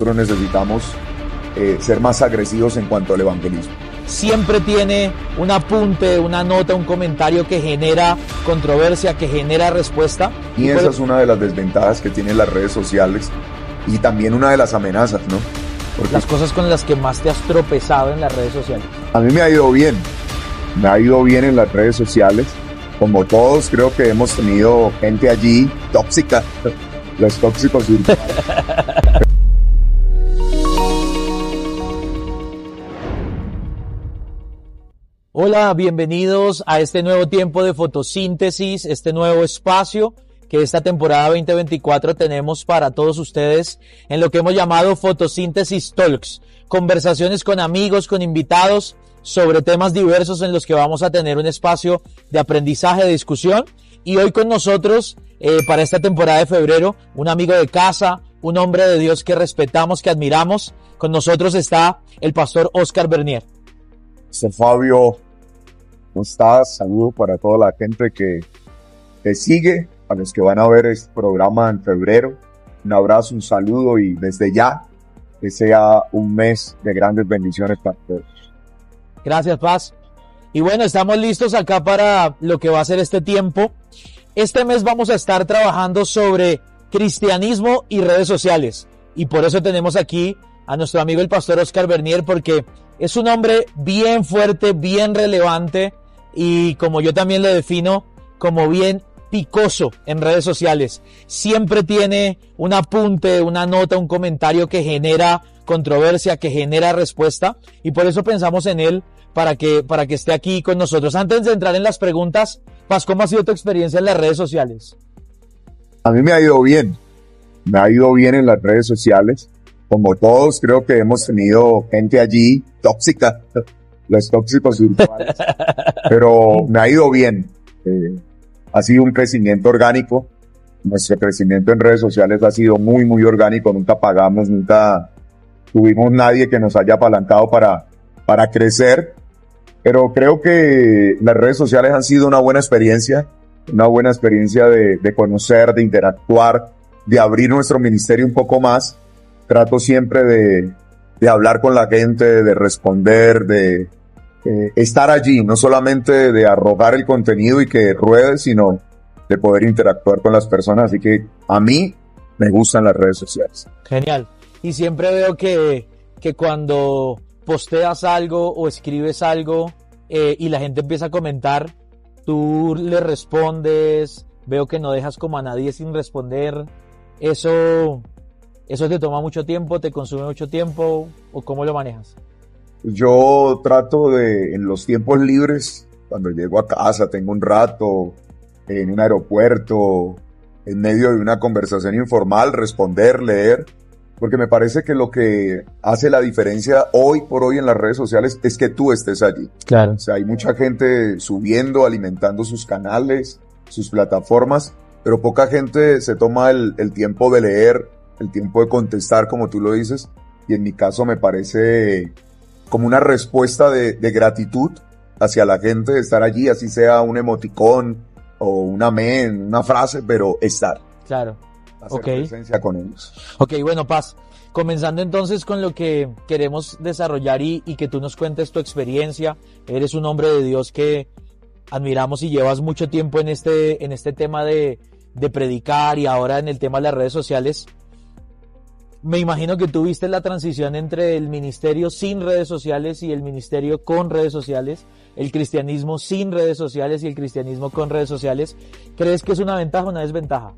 nosotros necesitamos eh, ser más agresivos en cuanto al evangelismo. Siempre tiene un apunte, una nota, un comentario que genera controversia, que genera respuesta. Y esa es una de las desventajas que tienen las redes sociales y también una de las amenazas, ¿no? Porque las cosas con las que más te has tropezado en las redes sociales. A mí me ha ido bien, me ha ido bien en las redes sociales. Como todos, creo que hemos tenido gente allí tóxica, los tóxicos Hola, bienvenidos a este nuevo tiempo de fotosíntesis, este nuevo espacio que esta temporada 2024 tenemos para todos ustedes en lo que hemos llamado Fotosíntesis Talks, conversaciones con amigos, con invitados sobre temas diversos en los que vamos a tener un espacio de aprendizaje, de discusión. Y hoy con nosotros, eh, para esta temporada de febrero, un amigo de casa, un hombre de Dios que respetamos, que admiramos. Con nosotros está el pastor Oscar Bernier. Fabio, ¿Cómo estás? Saludo para toda la gente que te sigue, a los que van a ver este programa en febrero. Un abrazo, un saludo y desde ya que sea un mes de grandes bendiciones para todos. Gracias, Paz. Y bueno, estamos listos acá para lo que va a ser este tiempo. Este mes vamos a estar trabajando sobre cristianismo y redes sociales. Y por eso tenemos aquí a nuestro amigo el pastor Oscar Bernier, porque es un hombre bien fuerte, bien relevante y como yo también lo defino, como bien picoso en redes sociales. Siempre tiene un apunte, una nota, un comentario que genera controversia, que genera respuesta y por eso pensamos en él para que, para que esté aquí con nosotros. Antes de entrar en las preguntas, Paz, ¿cómo ha sido tu experiencia en las redes sociales? A mí me ha ido bien. Me ha ido bien en las redes sociales. Como todos, creo que hemos tenido gente allí tóxica los tóxicos virtuales. Pero me ha ido bien. Eh, ha sido un crecimiento orgánico. Nuestro crecimiento en redes sociales ha sido muy, muy orgánico. Nunca pagamos, nunca tuvimos nadie que nos haya apalancado para, para crecer. Pero creo que las redes sociales han sido una buena experiencia, una buena experiencia de, de conocer, de interactuar, de abrir nuestro ministerio un poco más. Trato siempre de, de hablar con la gente, de responder, de, eh, estar allí, no solamente de arrogar el contenido y que ruede, sino de poder interactuar con las personas. Así que a mí me gustan las redes sociales. Genial. Y siempre veo que, que cuando posteas algo o escribes algo eh, y la gente empieza a comentar, tú le respondes, veo que no dejas como a nadie sin responder. Eso, eso te toma mucho tiempo, te consume mucho tiempo o cómo lo manejas? Yo trato de, en los tiempos libres, cuando llego a casa, tengo un rato, en un aeropuerto, en medio de una conversación informal, responder, leer, porque me parece que lo que hace la diferencia hoy por hoy en las redes sociales es que tú estés allí. Claro. O sea, hay mucha gente subiendo, alimentando sus canales, sus plataformas, pero poca gente se toma el, el tiempo de leer, el tiempo de contestar, como tú lo dices, y en mi caso me parece como una respuesta de, gratitud hacia la gente de estar allí, así sea un emoticón o un amén, una frase, pero estar. Claro. Hacer presencia con ellos. Ok, bueno, Paz. Comenzando entonces con lo que queremos desarrollar y, y, que tú nos cuentes tu experiencia. Eres un hombre de Dios que admiramos y llevas mucho tiempo en este, en este tema de, de predicar y ahora en el tema de las redes sociales me imagino que tuviste la transición entre el ministerio sin redes sociales y el ministerio con redes sociales, el cristianismo sin redes sociales y el cristianismo con redes sociales. ¿Crees que es una ventaja o una desventaja?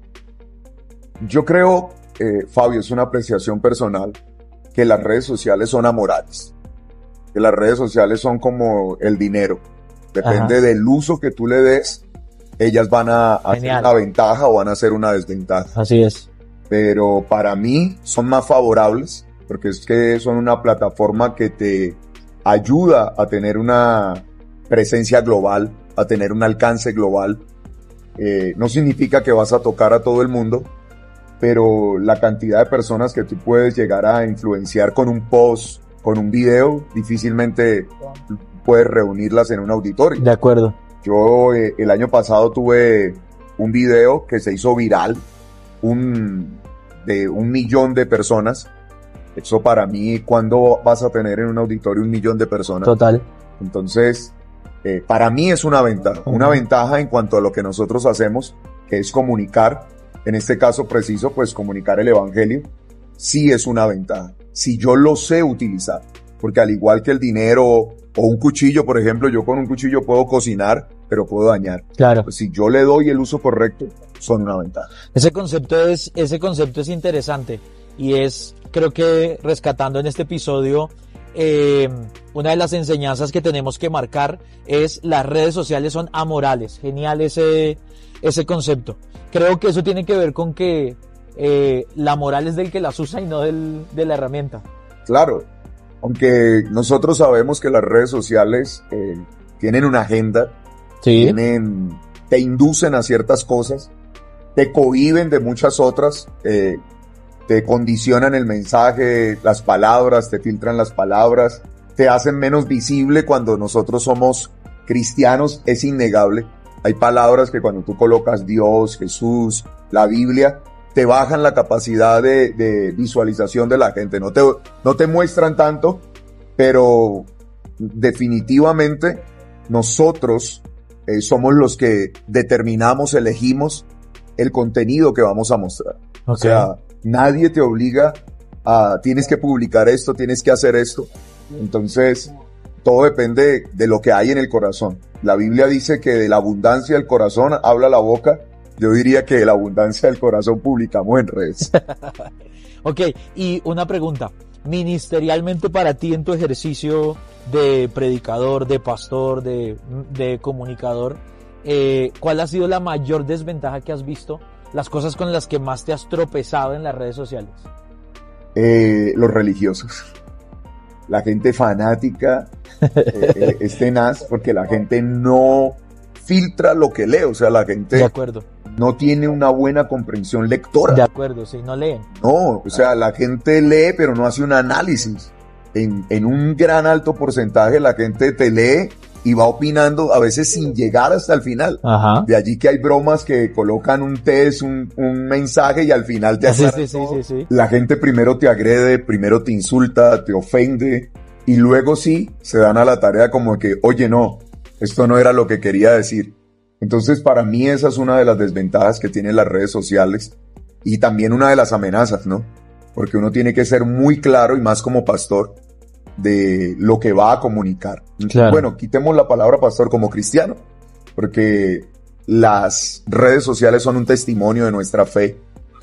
Yo creo, eh, Fabio, es una apreciación personal, que las redes sociales son amorales, que las redes sociales son como el dinero. Depende del uso que tú le des, ellas van a hacer una ventaja o van a hacer una desventaja. Así es pero para mí son más favorables porque es que son una plataforma que te ayuda a tener una presencia global, a tener un alcance global. Eh, no significa que vas a tocar a todo el mundo, pero la cantidad de personas que tú puedes llegar a influenciar con un post, con un video, difícilmente puedes reunirlas en un auditorio. De acuerdo. Yo eh, el año pasado tuve un video que se hizo viral, un, de un millón de personas Eso para mí, cuando vas a tener en un auditorio un millón de personas? Total. Entonces, eh, para mí es una ventaja. Una ventaja en cuanto a lo que nosotros hacemos, que es comunicar, en este caso preciso, pues comunicar el Evangelio, sí es una ventaja. Si yo lo sé utilizar, porque al igual que el dinero o un cuchillo, por ejemplo, yo con un cuchillo puedo cocinar, pero puedo dañar. Claro. Pues si yo le doy el uso correcto, son una ventaja. Ese concepto es, ese concepto es interesante y es, creo que rescatando en este episodio, eh, una de las enseñanzas que tenemos que marcar es las redes sociales son amorales. Genial ese, ese concepto. Creo que eso tiene que ver con que eh, la moral es del que las usa y no del, de la herramienta. Claro, aunque nosotros sabemos que las redes sociales eh, tienen una agenda, Sí. tienen, te inducen a ciertas cosas, te cohiben de muchas otras, eh, te condicionan el mensaje, las palabras, te filtran las palabras, te hacen menos visible cuando nosotros somos cristianos, es innegable. Hay palabras que cuando tú colocas Dios, Jesús, la Biblia, te bajan la capacidad de, visualización de la gente. No te, no te muestran tanto, pero definitivamente nosotros eh, somos los que determinamos, elegimos el contenido que vamos a mostrar. O sea, nadie te obliga a tienes que publicar esto, tienes que hacer esto. Entonces, todo depende de lo que hay en el corazón. La Biblia dice que de la abundancia del corazón habla la boca. Yo diría que de la abundancia del corazón publicamos en redes. ok, y una pregunta. Ministerialmente para ti en tu ejercicio de predicador, de pastor, de, de comunicador, eh, ¿cuál ha sido la mayor desventaja que has visto? Las cosas con las que más te has tropezado en las redes sociales. Eh, los religiosos. La gente fanática eh, eh, es tenaz porque la gente no filtra lo que lee, o sea, la gente De acuerdo, no tiene una buena comprensión lectora. de acuerdo, sí, no leen. No, o sea, la gente lee pero no hace un análisis. En, en un gran alto porcentaje la gente te lee y va opinando a veces sin llegar hasta el final. Ajá. De allí que hay bromas que colocan un test, un, un mensaje y al final te Sí, aclaran sí, sí, sí. La gente primero te agrede, primero te insulta, te ofende y luego sí se dan a la tarea como que, oye, no, esto no era lo que quería decir. Entonces, para mí esa es una de las desventajas que tienen las redes sociales y también una de las amenazas, ¿no? Porque uno tiene que ser muy claro y más como pastor de lo que va a comunicar. Claro. Bueno, quitemos la palabra pastor como cristiano, porque las redes sociales son un testimonio de nuestra fe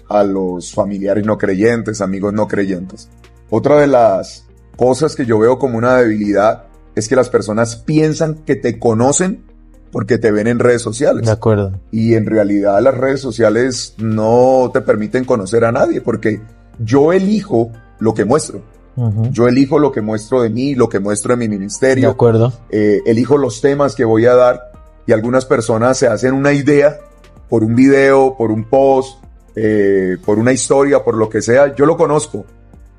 a los familiares no creyentes, amigos no creyentes. Otra de las cosas que yo veo como una debilidad es que las personas piensan que te conocen porque te ven en redes sociales. De acuerdo. Y en realidad las redes sociales no te permiten conocer a nadie porque yo elijo lo que muestro. Yo elijo lo que muestro de mí, lo que muestro de mi De ministerio, acuerdo. eh, elijo los temas que voy a dar y algunas personas se hacen una idea por un video, por un post, eh, por una historia, por lo que sea. Yo lo conozco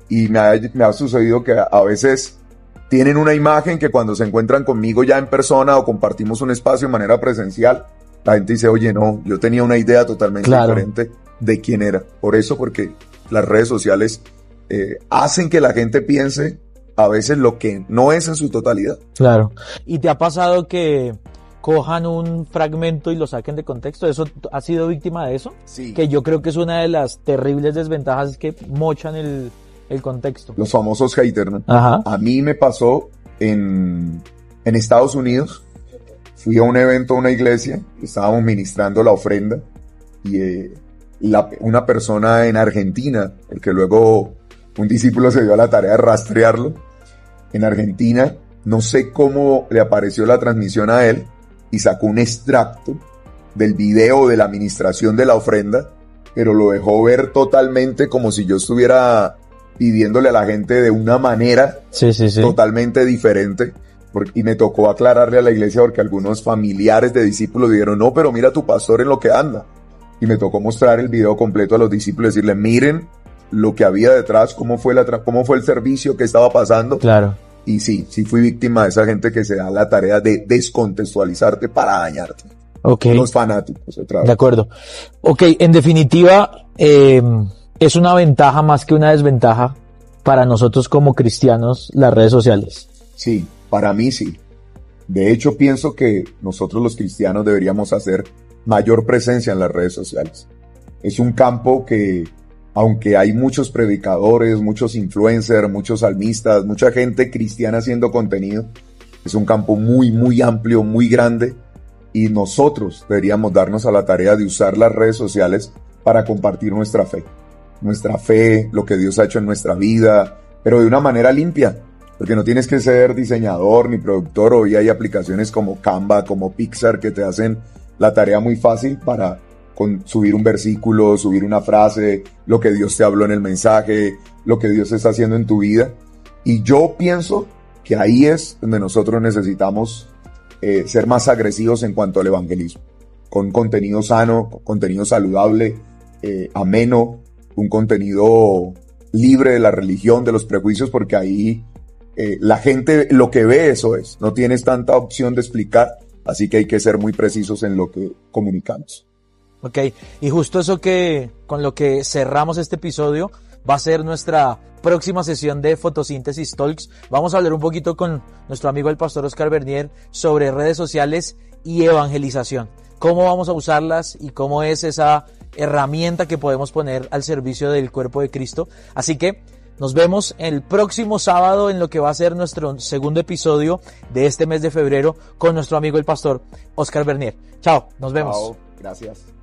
y me ha, me ha sucedido que a, a veces tienen una imagen que cuando se encuentran conmigo ya en persona o compartimos un espacio de manera presencial, la gente dice, oye, no, yo tenía una idea totalmente Claro. diferente de quién era. Por eso, porque las redes sociales eh, hacen que la gente piense a veces lo que no es en su totalidad. Claro. ¿Y te ha pasado que cojan un fragmento y lo saquen de contexto? ¿Eso has sido víctima de eso? Sí. Que yo creo que es una de las terribles desventajas que mochan el, el contexto. Los famosos haters, ¿no? Ajá. A mí me pasó en, en Estados Unidos. Fui a un evento, a una iglesia, estábamos ministrando la ofrenda y eh, la- una persona en Argentina, porque luego un discípulo se dio a la tarea de rastrearlo, en Argentina, no sé cómo le apareció la transmisión a él y sacó un extracto del video de la administración de la ofrenda, pero lo dejó ver totalmente como si yo estuviera pidiéndole a la gente de una manera Sí, sí, sí. totalmente diferente. Y me tocó aclararle a la iglesia porque algunos familiares de discípulos dijeron, no, pero mira tu pastor en lo que anda. Y me tocó mostrar el video completo a los discípulos, decirle, miren lo que había detrás, cómo fue, la cómo fue el servicio que estaba pasando. Claro. Y sí, sí fui víctima de esa gente que se da la tarea de descontextualizarte para dañarte. Ok. Los fanáticos, otra De vez. acuerdo. Ok, en definitiva, eh, es una ventaja más que una desventaja para nosotros como cristianos las redes sociales? Sí, para mí sí. De hecho, pienso que nosotros los cristianos deberíamos hacer mayor presencia en las redes sociales. Es un campo que, aunque hay muchos predicadores, muchos influencers, muchos salmistas, mucha gente cristiana haciendo contenido, es un campo muy, muy amplio, muy grande y nosotros deberíamos darnos a la tarea de usar las redes sociales para compartir nuestra fe. Nuestra fe, lo que Dios ha hecho en nuestra vida, pero de una manera limpia, porque no tienes que ser diseñador ni productor. Hoy hay aplicaciones como Canva, como Pixar que te hacen la tarea muy fácil para subir un versículo, subir una frase, lo que Dios te habló en el mensaje, lo que Dios está haciendo en tu vida. Y yo pienso que ahí es donde nosotros necesitamos eh, ser más agresivos en cuanto al evangelismo, con contenido sano, contenido saludable, eh, ameno, un contenido libre de la religión, de los prejuicios, porque ahí eh, la gente lo que ve eso es, no tienes tanta opción de explicar, así que hay que ser muy precisos en lo que comunicamos. Ok, y justo eso que con lo que cerramos este episodio va a ser nuestra próxima sesión de fotosíntesis talks. Vamos a hablar un poquito con nuestro amigo el pastor Oscar Bernier sobre redes sociales y evangelización. Cómo vamos a usarlas y cómo es esa herramienta que podemos poner al servicio del cuerpo de Cristo. Así que nos vemos el próximo sábado en lo que va a ser nuestro segundo episodio de este mes de febrero con nuestro amigo el pastor Oscar Bernier. Chao, nos vemos. gracias.